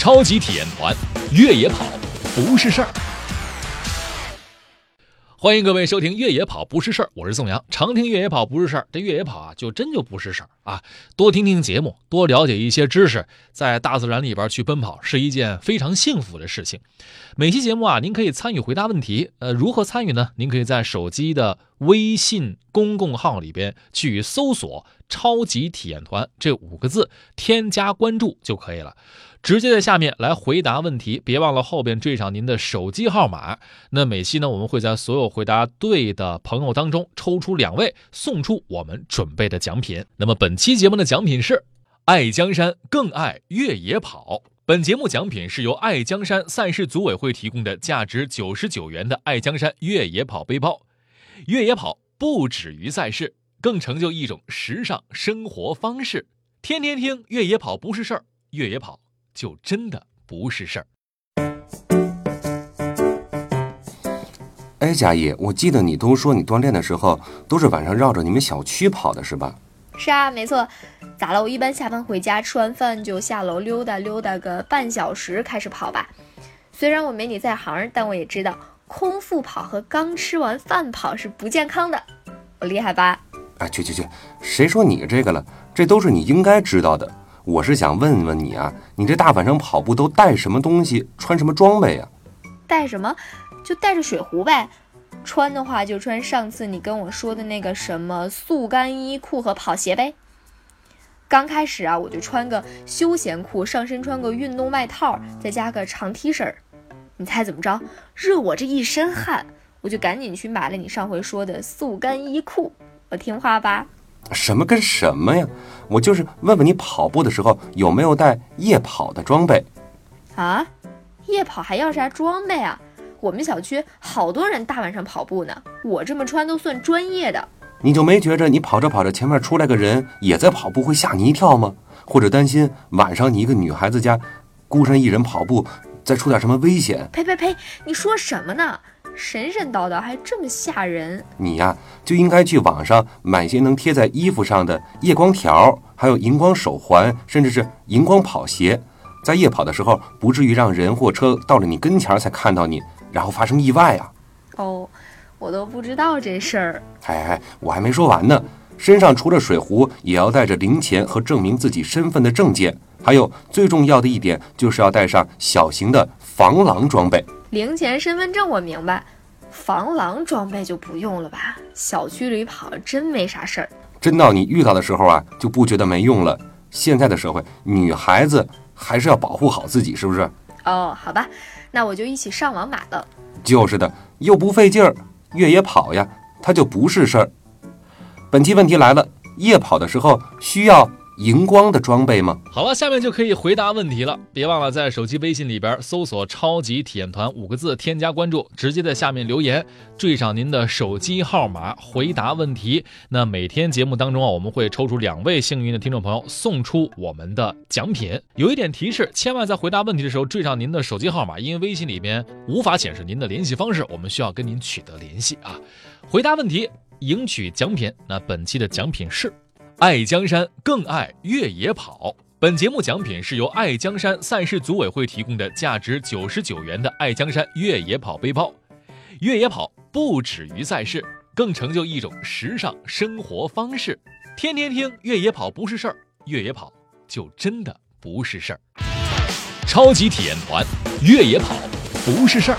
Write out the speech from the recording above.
超级体验团，越野跑不是事儿。欢迎各位收听《越野跑不是事儿》，我是宋阳。常听越野跑不是事儿，这越野跑啊，就真就不是事儿啊。多听听节目，多了解一些知识，在大自然里边去奔跑，是一件非常幸福的事情。每期节目啊，您可以参与回答问题。呃，如何参与呢？您可以在手机的微信公共号里边去搜索“超级体验团”这五个字，添加关注就可以了。直接在下面来回答问题，别忘了后边缀上您的手机号码。那每期呢，我们会在所有回答对的朋友当中抽出两位，送出我们准备的奖品。那么本期节目的奖品是爱江山更爱越野跑。本节目奖品是由爱江山赛事组委会提供的价值九十九元的爱江山越野跑背包。越野跑不止于赛事，更成就一种时尚生活方式。天天听越野跑不是事儿，越野跑。就真的不是事儿。哎，佳怡，我记得你都说你锻炼的时候都是晚上绕着你们小区跑的，是吧？是啊，没错。咋了？我一般下班回家，吃完饭就下楼溜达溜达个半小时，开始跑吧。虽然我没你在行，但我也知道空腹跑和刚吃完饭跑是不健康的。我厉害吧？哎，去去去，谁说你这个了？这都是你应该知道的。我是想问问你啊，你这大晚上跑步都带什么东西，穿什么装备呀？带什么？就带着水壶呗。穿的话就穿上次你跟我说的那个什么速干衣裤和跑鞋呗。刚开始啊，我就穿个休闲裤，上身穿个运动外套，再加个长 T 恤。你猜怎么着？热我这一身汗，我就赶紧去买了你上回说的速干衣裤。我听话吧？什么跟什么呀？我就是问问你，跑步的时候有没有带夜跑的装备？啊，夜跑还要啥装备啊？我们小区好多人大晚上跑步呢，我这么穿都算专业的。你就没觉着你跑着跑着前面出来个人也在跑步，会吓你一跳吗？或者担心晚上你一个女孩子家孤身一人跑步，再出点什么危险？呸呸呸！你说什么呢？神神叨叨还这么吓人！你呀就应该去网上买些能贴在衣服上的夜光条，还有荧光手环，甚至是荧光跑鞋，在夜跑的时候不至于让人或车到了你跟前才看到你，然后发生意外啊！哦，我都不知道这事儿。哎哎，我还没说完呢，身上除了水壶，也要带着零钱和证明自己身份的证件，还有最重要的一点就是要带上小型的防狼装备。零钱、身份证我明白，防狼装备就不用了吧？小区里跑真没啥事儿。真到你遇到的时候啊，就不觉得没用了。现在的社会，女孩子还是要保护好自己，是不是？哦，好吧，那我就一起上网买了。就是的，又不费劲儿，越野跑呀，它就不是事儿。本期问题来了，夜跑的时候需要。荧光的装备吗？好了，下面就可以回答问题了。别忘了在手机微信里边搜索“超级体验团”五个字，添加关注，直接在下面留言，缀上您的手机号码，回答问题。那每天节目当中啊，我们会抽出两位幸运的听众朋友，送出我们的奖品。有一点提示，千万在回答问题的时候缀上您的手机号码，因为微信里边无法显示您的联系方式，我们需要跟您取得联系啊。回答问题，赢取奖品。那本期的奖品是。爱江山更爱越野跑。本节目奖品是由爱江山赛事组委会提供的价值九十九元的爱江山越野跑背包。越野跑不止于赛事，更成就一种时尚生活方式。天天听越野跑不是事儿，越野跑就真的不是事儿。超级体验团，越野跑不是事儿。